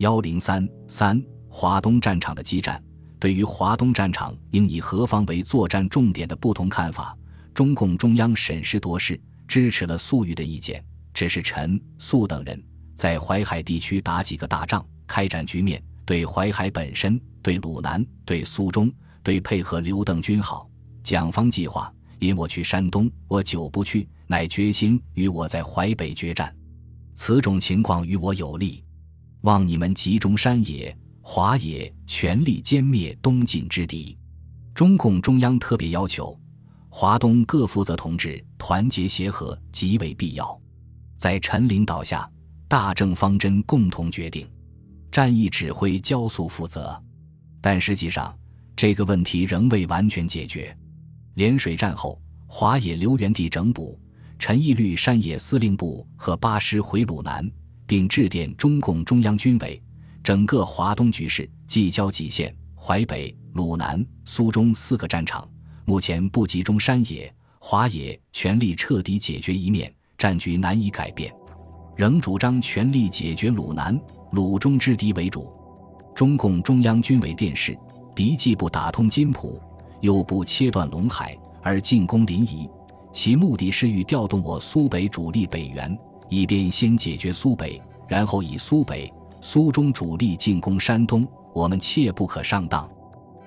幺零三三华东战场的激战，对于华东战场应以何方为作战重点的不同看法，中共中央审时度势，支持了粟裕的意见。只是陈、粟等人在淮海地区打几个大仗，开展局面，对淮海本身、对鲁南、对苏中、对配合刘邓军好。蒋方计划，因我去山东，我久不去，乃决心与我在淮北决战。此种情况与我有利，望你们集中山野、华野，全力歼灭东晋之敌。中共中央特别要求，华东各负责同志团结协和极为必要。在陈领导下，大政方针共同决定，战役指挥焦肃负责。但实际上，这个问题仍未完全解决。涟水战后，华野留原地整补。陈毅率山野司令部和八师回鲁南，并致电中共中央军委，整个华东局势即交蓟县、淮北、鲁南、苏中四个战场，目前不集中山野、华野，全力彻底解决一面，战局难以改变，仍主张全力解决鲁南、鲁中之敌为主。中共中央军委电示：敌既不打通津浦，又不切断陇海，而进攻临沂。其目的是欲调动我苏北主力北援，以便先解决苏北，然后以苏北、苏中主力进攻山东。我们切不可上当。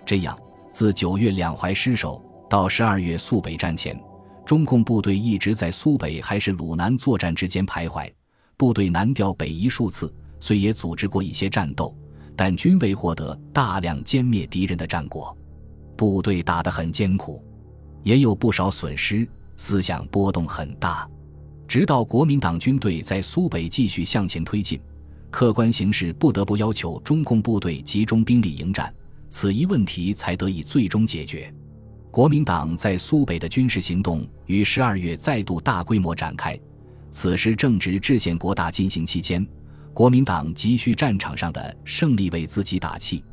这样，自九月两淮失守到十二月苏北战前，中共部队一直在苏北还是鲁南作战之间徘徊，部队南调北移数次，虽也组织过一些战斗，但均未获得大量歼灭敌人的战果。部队打得很艰苦，也有不少损失。思想波动很大，直到国民党军队在苏北继续向前推进，客观形势不得不要求中共部队集中兵力迎战，此一问题才得以最终解决。国民党在苏北的军事行动于十二月再度大规模展开，此时正值制宪国大进行期间，国民党急需战场上的胜利为自己打气。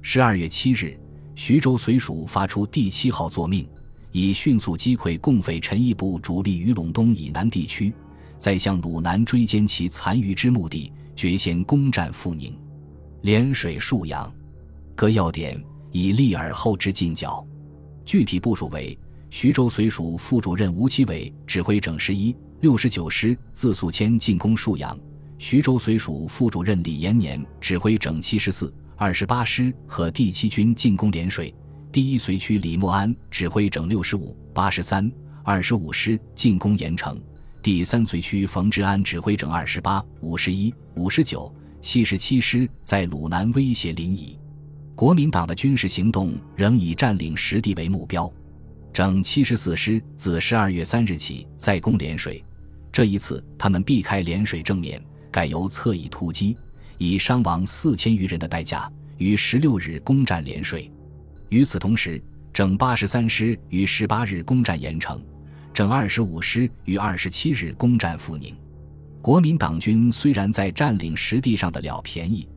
十二月七日，徐州绥署发出第七号作命。以迅速击溃共匪陈毅部主力于陇东以南地区，再向鲁南追歼其残余之目的，决先攻占阜宁、涟水、沭阳各要点，以立而后之进剿。具体部署为：徐州绥署副主任吴奇伟指挥整十一、六十九师自宿迁进攻沭阳；徐州绥署副主任李延年指挥整七十四、二十八师和第七军进攻涟水。第一随区李默安指挥整六十五、八十三、二十五师进攻盐城；第三随区冯治安指挥整二十八、五十一、五十九、七十七师在鲁南威胁临沂。国民党的军事行动仍以占领实地为目标。整七十四师自十二月三日起再攻涟水，这一次他们避开涟水正面，改由侧翼突击，以伤亡四千余人的代价，于十六日攻占涟水。与此同时，整八十三师于十八日攻占盐城，整二十五师于二十七日攻占阜宁。国民党军虽然在占领实地上的了便宜，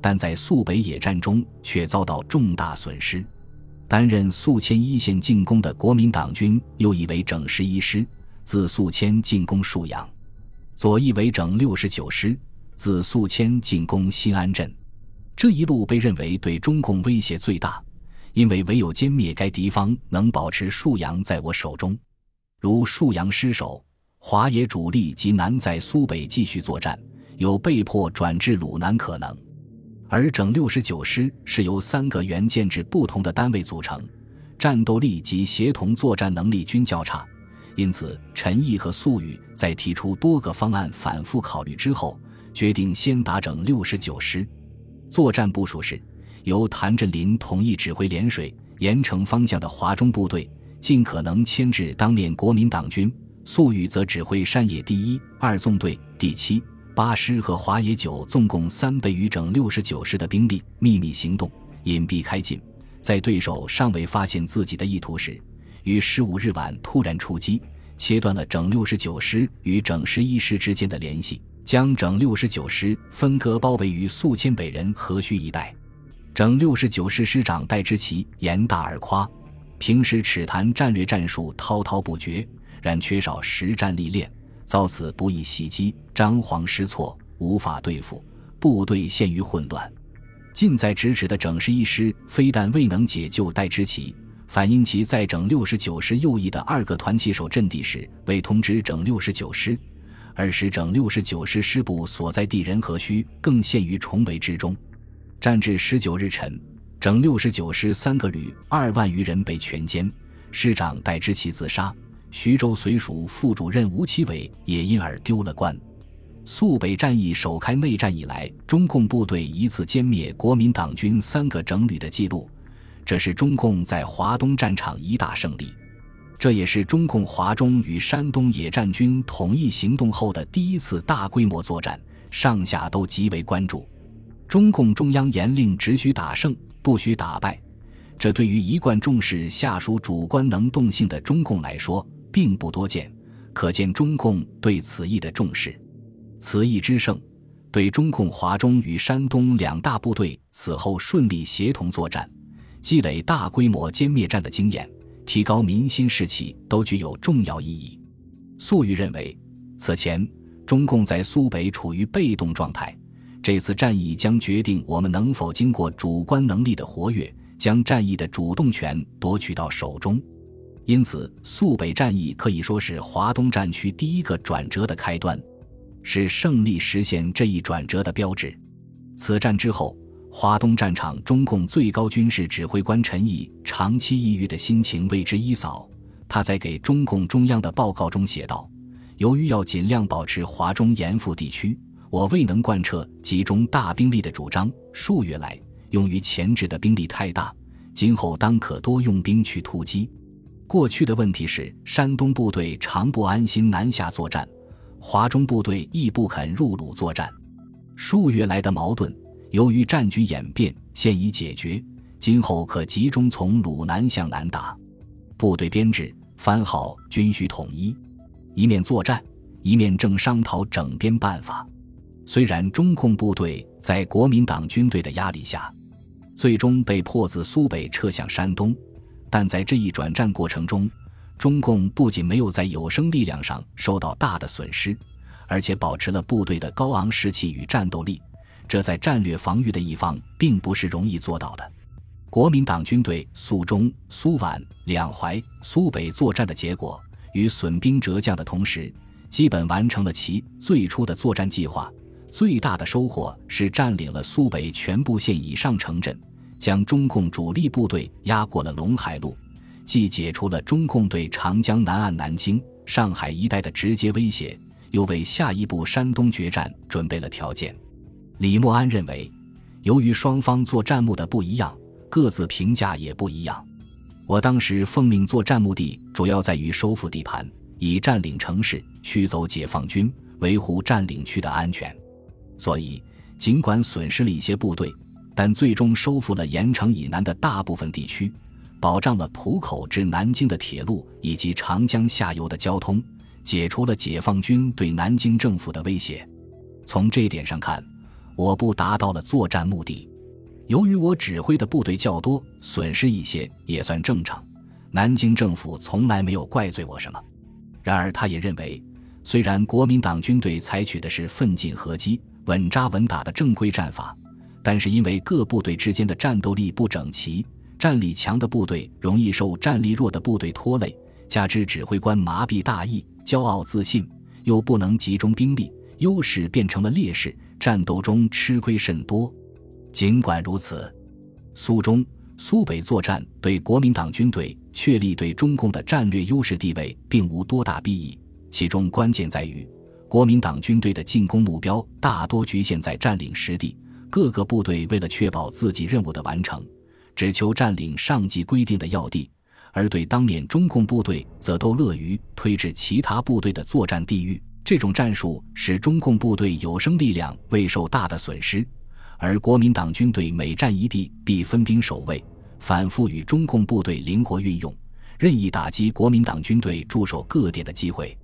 但在肃北野战中却遭到重大损失。担任宿迁一线进攻的国民党军又以为整十一师自宿迁进攻沭阳，左翼为整六十九师自宿迁进攻新安镇。这一路被认为对中共威胁最大。因为唯有歼灭该敌方，能保持沭阳在我手中。如沭阳失守，华野主力即难在苏北继续作战，有被迫转至鲁南可能。而整六十九师是由三个原建制不同的单位组成，战斗力及协同作战能力均较差，因此陈毅和粟裕在提出多个方案反复考虑之后，决定先打整六十九师。作战部署是。由谭震林统一指挥涟水、盐城方向的华中部队，尽可能牵制当面国民党军；粟裕则指挥山野第一、二纵队、第七、八师和华野九纵共三倍于整六十九师的兵力，秘密行动，隐蔽开进，在对手尚未发现自己的意图时，于十五日晚突然出击，切断了整六十九师与整十一师之间的联系，将整六十九师分割包围于宿迁北人河虚一带。整六十九师师长戴之奇言大而夸，平时尺谈战略战术滔滔不绝，然缺少实战历练，遭此不易袭击，张皇失措，无法对付，部队陷于混乱。近在咫尺的整十一师非但未能解救戴之奇，反因其在整六十九师右翼的二个团旗手阵地时未通知整六十九师，而使整六十九师师部所在地仁和区更陷于重围之中。战至十九日晨，整六十九师三个旅二万余人被全歼，师长戴之奇自杀。徐州绥署副主任吴奇伟也因而丢了官。肃北战役首开内战以来，中共部队一次歼灭国民党军三个整旅的记录，这是中共在华东战场一大胜利。这也是中共华中与山东野战军统一行动后的第一次大规模作战，上下都极为关注。中共中央严令只许打胜，不许打败，这对于一贯重视下属主观能动性的中共来说。并不多见，可见中共对此役的重视。此役之胜，对中共华中与山东两大部队此后顺利协同作战、积累大规模歼灭战的经验、提高民心士气，都具有重要意义。粟裕认为，此前中共在苏北处于被动状态，这次战役将决定我们能否经过主观能力的活跃，将战役的主动权夺取到手中。因此，肃北战役可以说是华东战区第一个转折的开端，是胜利实现这一转折的标志。此战之后，华东战场中共最高军事指挥官陈毅长期抑郁的心情为之一扫。他在给中共中央的报告中写道：“由于要尽量保持华中严复地区，我未能贯彻集中大兵力的主张。数月来，用于前置的兵力太大，今后当可多用兵去突击。”过去的问题是，山东部队常不安心南下作战，华中部队亦不肯入鲁作战。数月来的矛盾，由于战局演变，现已解决。今后可集中从鲁南向南打。部队编制、番号均需统一，一面作战，一面正商讨整编办法。虽然中共部队在国民党军队的压力下，最终被迫自苏北撤向山东。但在这一转战过程中，中共不仅没有在有生力量上受到大的损失，而且保持了部队的高昂士气与战斗力。这在战略防御的一方并不是容易做到的。国民党军队苏中、苏皖两淮、苏北作战的结果，与损兵折将的同时，基本完成了其最初的作战计划。最大的收获是占领了苏北全部县以上城镇。将中共主力部队压过了陇海路，既解除了中共对长江南岸南京、上海一带的直接威胁，又为下一步山东决战准备了条件。李默安认为，由于双方作战目的不一样，各自评价也不一样。我当时奉命作战目的主要在于收复地盘，以占领城市，驱走解放军，维护占领区的安全。所以，尽管损失了一些部队。但最终收复了盐城以南的大部分地区，保障了浦口至南京的铁路以及长江下游的交通，解除了解放军对南京政府的威胁。从这一点上看，我部达到了作战目的。由于我指挥的部队较多，损失一些也算正常。南京政府从来没有怪罪我什么。然而，他也认为，虽然国民党军队采取的是奋进合击、稳扎稳打的正规战法。但是因为各部队之间的战斗力不整齐，战力强的部队容易受战力弱的部队拖累，加之指挥官麻痹大意、骄傲自信，又不能集中兵力，优势变成了劣势，战斗中吃亏甚多。尽管如此，苏中、苏北作战对国民党军队确立对中共的战略优势地位并无多大裨益，其中关键在于国民党军队的进攻目标大多局限在占领实地。各个部队为了确保自己任务的完成，只求占领上级规定的要地，而对当面中共部队则都乐于推至其他部队的作战地域。这种战术使中共部队有生力量未受大的损失，而国民党军队每占一地必分兵守卫，反复与中共部队灵活运用，任意打击国民党军队驻守各点的机会。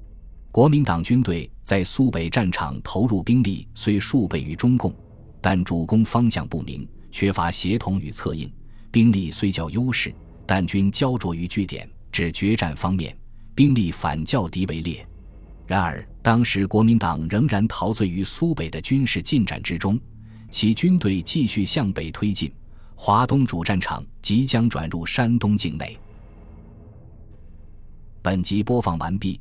国民党军队在苏北战场投入兵力虽数倍于中共。但主攻方向不明，缺乏协同与策应，兵力虽较优势，但均焦灼于据点，指决战方面，兵力反较敌为劣。然而，当时国民党仍然陶醉于苏北的军事进展之中，其军队继续向北推进，华东主战场即将转入山东境内。本集播放完毕，